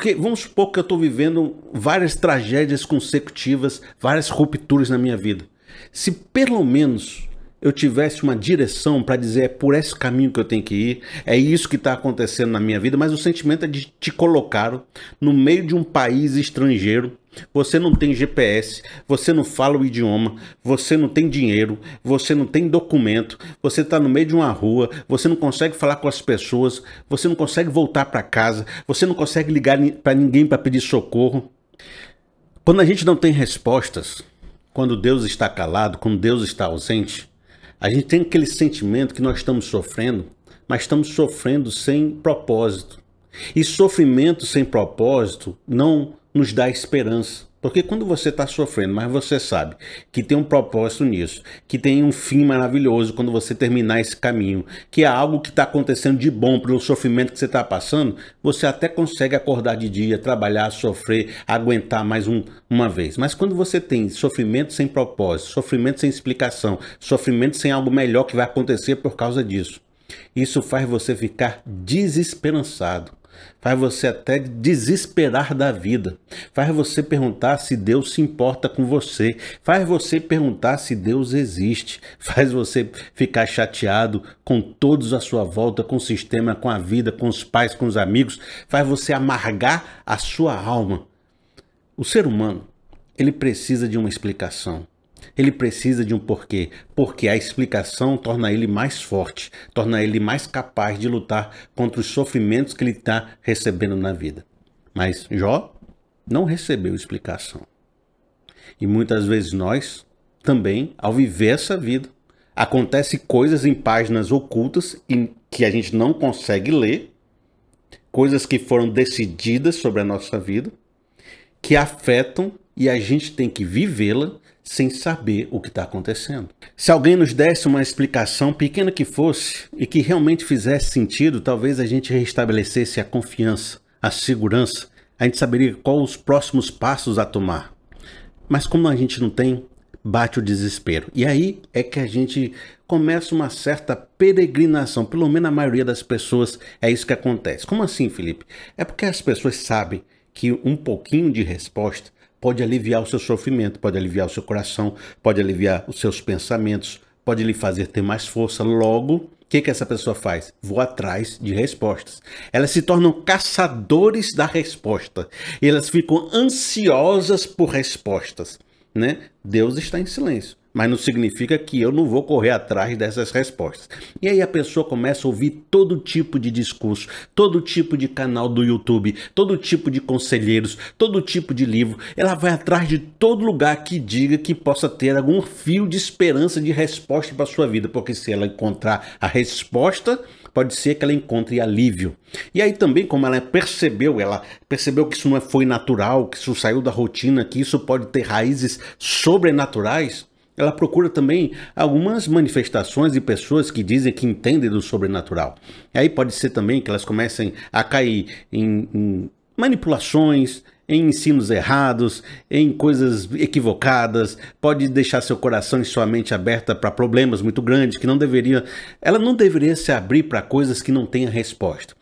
Porque vamos supor que eu estou vivendo várias tragédias consecutivas, várias rupturas na minha vida. Se pelo menos eu tivesse uma direção para dizer é por esse caminho que eu tenho que ir, é isso que está acontecendo na minha vida, mas o sentimento é de te colocar no meio de um país estrangeiro. Você não tem GPS, você não fala o idioma, você não tem dinheiro, você não tem documento, você está no meio de uma rua, você não consegue falar com as pessoas, você não consegue voltar para casa, você não consegue ligar para ninguém para pedir socorro. Quando a gente não tem respostas, quando Deus está calado, quando Deus está ausente, a gente tem aquele sentimento que nós estamos sofrendo, mas estamos sofrendo sem propósito. E sofrimento sem propósito não nos dá esperança. Porque quando você está sofrendo, mas você sabe que tem um propósito nisso, que tem um fim maravilhoso quando você terminar esse caminho, que é algo que está acontecendo de bom pelo sofrimento que você está passando, você até consegue acordar de dia, trabalhar, sofrer, aguentar mais um, uma vez. Mas quando você tem sofrimento sem propósito, sofrimento sem explicação, sofrimento sem algo melhor que vai acontecer por causa disso, isso faz você ficar desesperançado faz você até desesperar da vida, faz você perguntar se Deus se importa com você, faz você perguntar se Deus existe, faz você ficar chateado com todos à sua volta, com o sistema, com a vida, com os pais, com os amigos, faz você amargar a sua alma. O ser humano, ele precisa de uma explicação. Ele precisa de um porquê, porque a explicação torna ele mais forte, torna ele mais capaz de lutar contra os sofrimentos que ele está recebendo na vida. Mas Jó não recebeu explicação. E muitas vezes nós também, ao viver essa vida, acontece coisas em páginas ocultas que a gente não consegue ler, coisas que foram decididas sobre a nossa vida, que afetam e a gente tem que vivê-la sem saber o que está acontecendo. Se alguém nos desse uma explicação, pequena que fosse, e que realmente fizesse sentido, talvez a gente restabelecesse a confiança, a segurança, a gente saberia quais os próximos passos a tomar. Mas como a gente não tem, bate o desespero. E aí é que a gente começa uma certa peregrinação, pelo menos a maioria das pessoas é isso que acontece. Como assim, Felipe? É porque as pessoas sabem que um pouquinho de resposta pode aliviar o seu sofrimento, pode aliviar o seu coração, pode aliviar os seus pensamentos, pode lhe fazer ter mais força. Logo, o que, que essa pessoa faz? Vou atrás de respostas. Elas se tornam caçadores da resposta. E elas ficam ansiosas por respostas. Né? Deus está em silêncio mas não significa que eu não vou correr atrás dessas respostas. E aí a pessoa começa a ouvir todo tipo de discurso, todo tipo de canal do YouTube, todo tipo de conselheiros, todo tipo de livro. Ela vai atrás de todo lugar que diga que possa ter algum fio de esperança de resposta para sua vida, porque se ela encontrar a resposta, pode ser que ela encontre alívio. E aí também, como ela percebeu, ela percebeu que isso não foi natural, que isso saiu da rotina, que isso pode ter raízes sobrenaturais, ela procura também algumas manifestações de pessoas que dizem que entendem do sobrenatural. E aí pode ser também que elas comecem a cair em, em manipulações, em ensinos errados, em coisas equivocadas, pode deixar seu coração e sua mente aberta para problemas muito grandes que não deveria, ela não deveria se abrir para coisas que não tenham resposta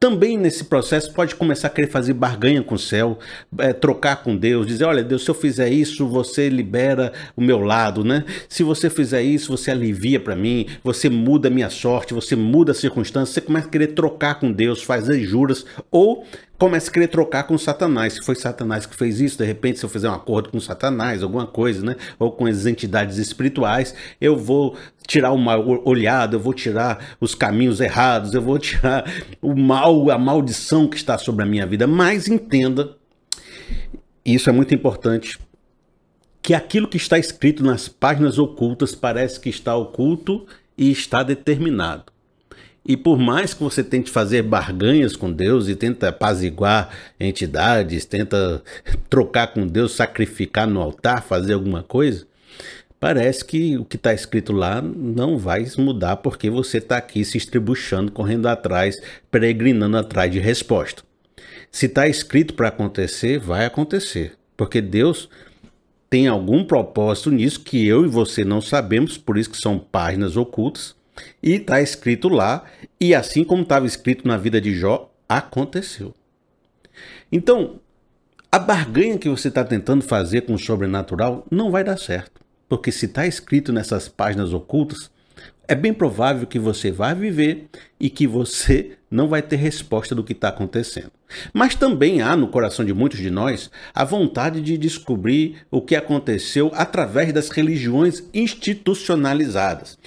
também nesse processo pode começar a querer fazer barganha com o céu, é, trocar com Deus, dizer, olha Deus, se eu fizer isso, você libera o meu lado, né? Se você fizer isso, você alivia para mim, você muda a minha sorte, você muda a circunstância, você começa a querer trocar com Deus, fazer juras, ou começa a querer trocar com Satanás. Se foi Satanás que fez isso, de repente, se eu fizer um acordo com Satanás, alguma coisa, né? Ou com as entidades espirituais, eu vou tirar o mal olhado, eu vou tirar os caminhos errados, eu vou tirar o mal, a maldição que está sobre a minha vida. Mas entenda, isso é muito importante, que aquilo que está escrito nas páginas ocultas parece que está oculto e está determinado. E por mais que você tente fazer barganhas com Deus e tenta apaziguar entidades, tenta trocar com Deus, sacrificar no altar, fazer alguma coisa, parece que o que está escrito lá não vai mudar porque você está aqui se estribuchando, correndo atrás, peregrinando atrás de resposta. Se está escrito para acontecer, vai acontecer, porque Deus tem algum propósito nisso que eu e você não sabemos, por isso que são páginas ocultas e está escrito lá, e assim como estava escrito na vida de Jó, aconteceu. Então, a barganha que você está tentando fazer com o sobrenatural não vai dar certo. Porque se está escrito nessas páginas ocultas, é bem provável que você vai viver e que você não vai ter resposta do que está acontecendo. Mas também há no coração de muitos de nós a vontade de descobrir o que aconteceu através das religiões institucionalizadas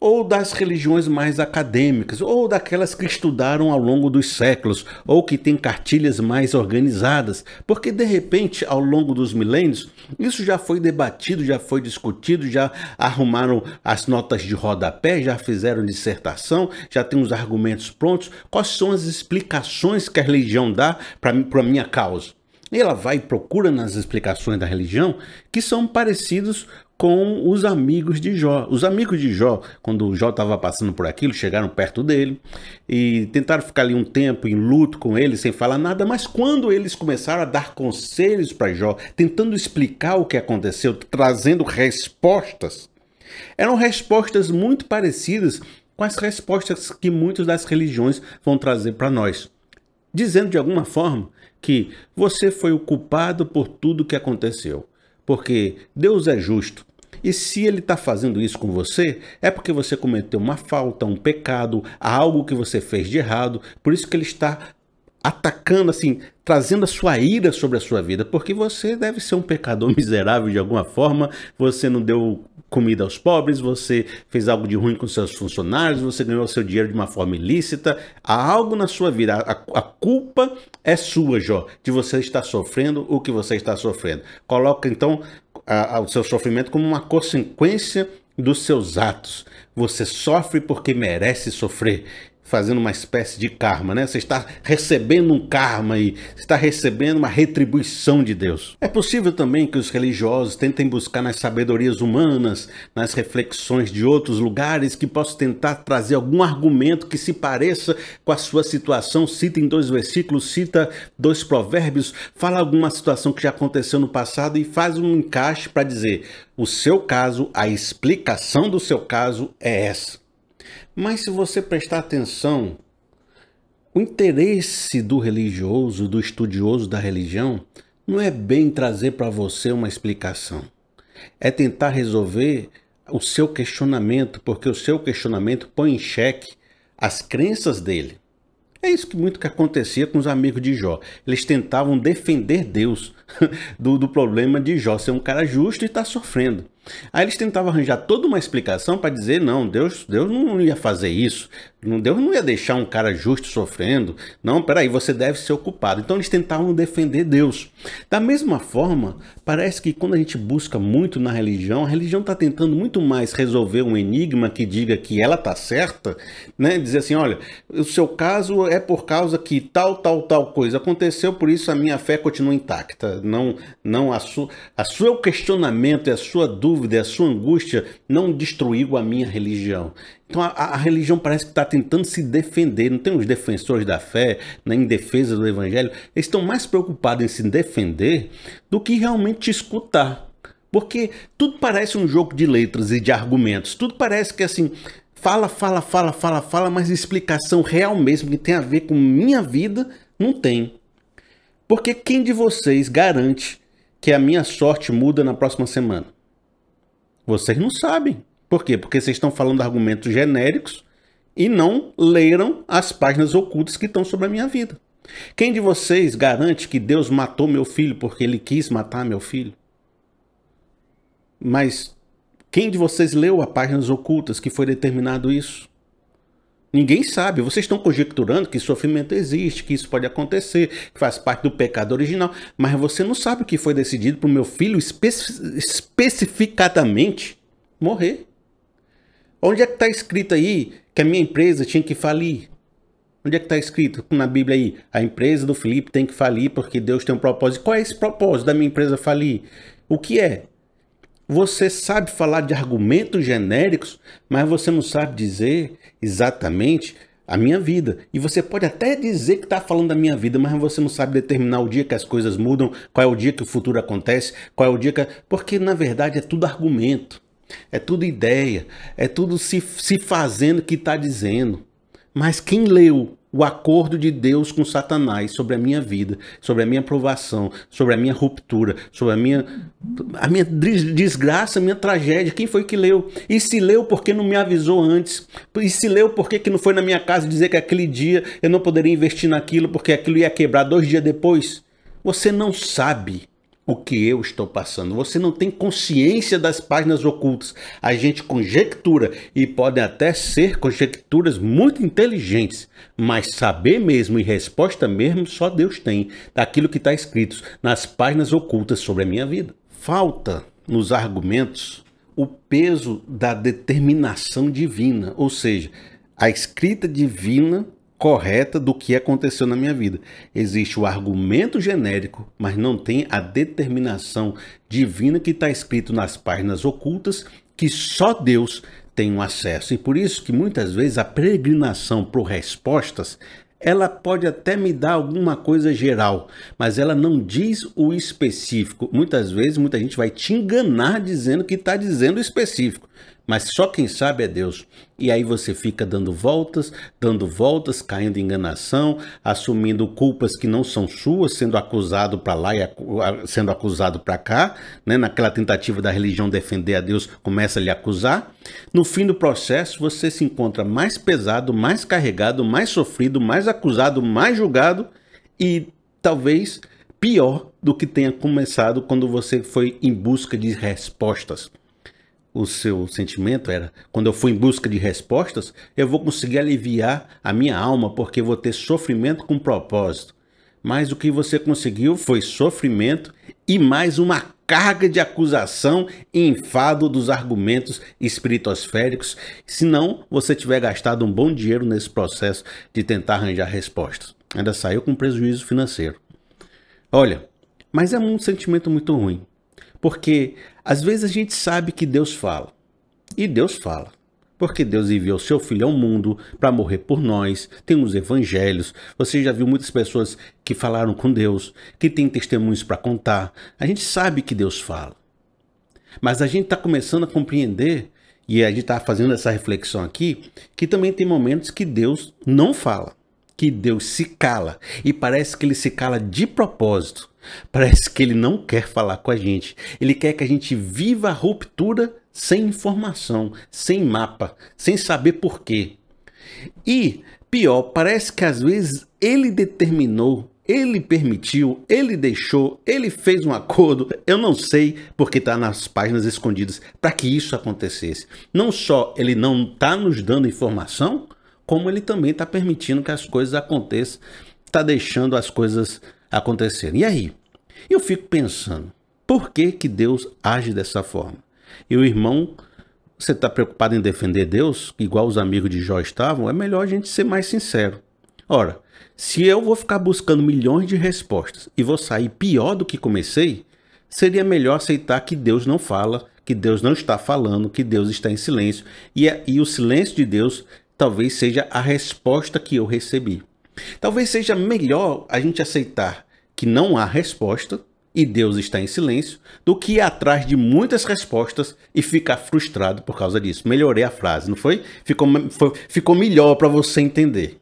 ou das religiões mais acadêmicas, ou daquelas que estudaram ao longo dos séculos, ou que têm cartilhas mais organizadas, porque de repente, ao longo dos milênios, isso já foi debatido, já foi discutido, já arrumaram as notas de rodapé, já fizeram dissertação, já tem os argumentos prontos. Quais são as explicações que a religião dá para a minha causa? E ela vai e procura nas explicações da religião que são parecidos com os amigos de Jó. Os amigos de Jó, quando Jó estava passando por aquilo, chegaram perto dele e tentaram ficar ali um tempo em luto com ele, sem falar nada, mas quando eles começaram a dar conselhos para Jó, tentando explicar o que aconteceu, trazendo respostas, eram respostas muito parecidas com as respostas que muitas das religiões vão trazer para nós. Dizendo de alguma forma que você foi o culpado por tudo que aconteceu. Porque Deus é justo. E se ele está fazendo isso com você, é porque você cometeu uma falta, um pecado, algo que você fez de errado. Por isso que ele está atacando, assim, trazendo a sua ira sobre a sua vida, porque você deve ser um pecador miserável de alguma forma, você não deu comida aos pobres, você fez algo de ruim com seus funcionários, você ganhou seu dinheiro de uma forma ilícita, há algo na sua vida, a, a culpa é sua, Jó, de você estar sofrendo o que você está sofrendo. Coloca então a, a, o seu sofrimento como uma consequência dos seus atos. Você sofre porque merece sofrer fazendo uma espécie de karma, né? Você está recebendo um karma e está recebendo uma retribuição de Deus. É possível também que os religiosos tentem buscar nas sabedorias humanas, nas reflexões de outros lugares, que possam tentar trazer algum argumento que se pareça com a sua situação. Cita em dois versículos, cita dois provérbios, fala alguma situação que já aconteceu no passado e faz um encaixe para dizer: o seu caso, a explicação do seu caso é essa. Mas se você prestar atenção, o interesse do religioso, do estudioso da religião, não é bem trazer para você uma explicação. É tentar resolver o seu questionamento, porque o seu questionamento põe em xeque as crenças dele. É isso que muito que acontecia com os amigos de Jó. Eles tentavam defender Deus do, do problema de Jó ser um cara justo e estar tá sofrendo. Aí eles tentavam arranjar toda uma explicação para dizer: não, Deus, Deus não ia fazer isso. Deus não ia deixar um cara justo sofrendo. Não, peraí, você deve ser ocupado. Então eles tentavam defender Deus. Da mesma forma, parece que quando a gente busca muito na religião, a religião está tentando muito mais resolver um enigma que diga que ela está certa, né? Dizer assim: olha, o seu caso é por causa que tal, tal, tal coisa aconteceu, por isso a minha fé continua intacta. Não, não a, su, a seu questionamento e a sua dúvida dúvida, a sua angústia não destruiu a minha religião. Então a, a religião parece que está tentando se defender. Não tem os defensores da fé, né, em defesa do evangelho. Eles estão mais preocupados em se defender do que realmente te escutar. Porque tudo parece um jogo de letras e de argumentos. Tudo parece que assim, fala, fala, fala, fala, fala, mas explicação real mesmo que tem a ver com minha vida, não tem. Porque quem de vocês garante que a minha sorte muda na próxima semana? Vocês não sabem. Por quê? Porque vocês estão falando argumentos genéricos e não leram as páginas ocultas que estão sobre a minha vida. Quem de vocês garante que Deus matou meu filho porque ele quis matar meu filho? Mas quem de vocês leu as páginas ocultas que foi determinado isso? Ninguém sabe. Vocês estão conjecturando que sofrimento existe, que isso pode acontecer, que faz parte do pecado original. Mas você não sabe o que foi decidido para o meu filho especi especificadamente morrer. Onde é que está escrito aí que a minha empresa tinha que falir? Onde é que está escrito na Bíblia aí? A empresa do Felipe tem que falir porque Deus tem um propósito. Qual é esse propósito da minha empresa falir? O que é? Você sabe falar de argumentos genéricos, mas você não sabe dizer exatamente a minha vida. E você pode até dizer que está falando da minha vida, mas você não sabe determinar o dia que as coisas mudam, qual é o dia que o futuro acontece, qual é o dia que. Porque na verdade é tudo argumento, é tudo ideia, é tudo se, se fazendo que está dizendo. Mas quem leu o acordo de Deus com Satanás sobre a minha vida, sobre a minha aprovação, sobre a minha ruptura, sobre a minha, a minha desgraça, a minha tragédia. Quem foi que leu? E se leu porque não me avisou antes? E se leu porque que não foi na minha casa dizer que aquele dia eu não poderia investir naquilo porque aquilo ia quebrar dois dias depois? Você não sabe o que eu estou passando. Você não tem consciência das páginas ocultas. A gente conjectura e podem até ser conjecturas muito inteligentes, mas saber mesmo e resposta mesmo só Deus tem daquilo que está escrito nas páginas ocultas sobre a minha vida. Falta nos argumentos o peso da determinação divina, ou seja, a escrita divina correta do que aconteceu na minha vida. Existe o argumento genérico, mas não tem a determinação divina que está escrito nas páginas ocultas que só Deus tem um acesso. E por isso que muitas vezes a peregrinação por respostas ela pode até me dar alguma coisa geral, mas ela não diz o específico. Muitas vezes, muita gente vai te enganar dizendo que está dizendo o específico mas só quem sabe é Deus. E aí você fica dando voltas, dando voltas, caindo em enganação, assumindo culpas que não são suas, sendo acusado para lá e sendo acusado para cá, né? Naquela tentativa da religião defender a Deus, começa a lhe acusar. No fim do processo, você se encontra mais pesado, mais carregado, mais sofrido, mais acusado, mais julgado e talvez pior do que tenha começado quando você foi em busca de respostas o seu sentimento era: quando eu for em busca de respostas, eu vou conseguir aliviar a minha alma, porque vou ter sofrimento com propósito. Mas o que você conseguiu foi sofrimento e mais uma carga de acusação e enfado dos argumentos espiritosféricos, se não você tiver gastado um bom dinheiro nesse processo de tentar arranjar respostas. Ainda saiu com prejuízo financeiro. Olha, mas é um sentimento muito ruim. Porque às vezes a gente sabe que Deus fala. E Deus fala. Porque Deus enviou seu filho ao mundo para morrer por nós. Tem os evangelhos. Você já viu muitas pessoas que falaram com Deus, que têm testemunhos para contar. A gente sabe que Deus fala. Mas a gente está começando a compreender, e a gente está fazendo essa reflexão aqui, que também tem momentos que Deus não fala, que Deus se cala. E parece que ele se cala de propósito Parece que ele não quer falar com a gente. Ele quer que a gente viva a ruptura sem informação, sem mapa, sem saber porquê. E, pior, parece que às vezes ele determinou, ele permitiu, ele deixou, ele fez um acordo, eu não sei porque está nas páginas escondidas, para que isso acontecesse. Não só ele não está nos dando informação, como ele também está permitindo que as coisas aconteçam, está deixando as coisas acontecerem. E aí? Eu fico pensando, por que, que Deus age dessa forma? E o irmão, você está preocupado em defender Deus, igual os amigos de Jó estavam? É melhor a gente ser mais sincero. Ora, se eu vou ficar buscando milhões de respostas e vou sair pior do que comecei, seria melhor aceitar que Deus não fala, que Deus não está falando, que Deus está em silêncio. E, é, e o silêncio de Deus talvez seja a resposta que eu recebi. Talvez seja melhor a gente aceitar que não há resposta e Deus está em silêncio, do que ir atrás de muitas respostas e ficar frustrado por causa disso. Melhorei a frase, não foi? Ficou, foi, ficou melhor para você entender.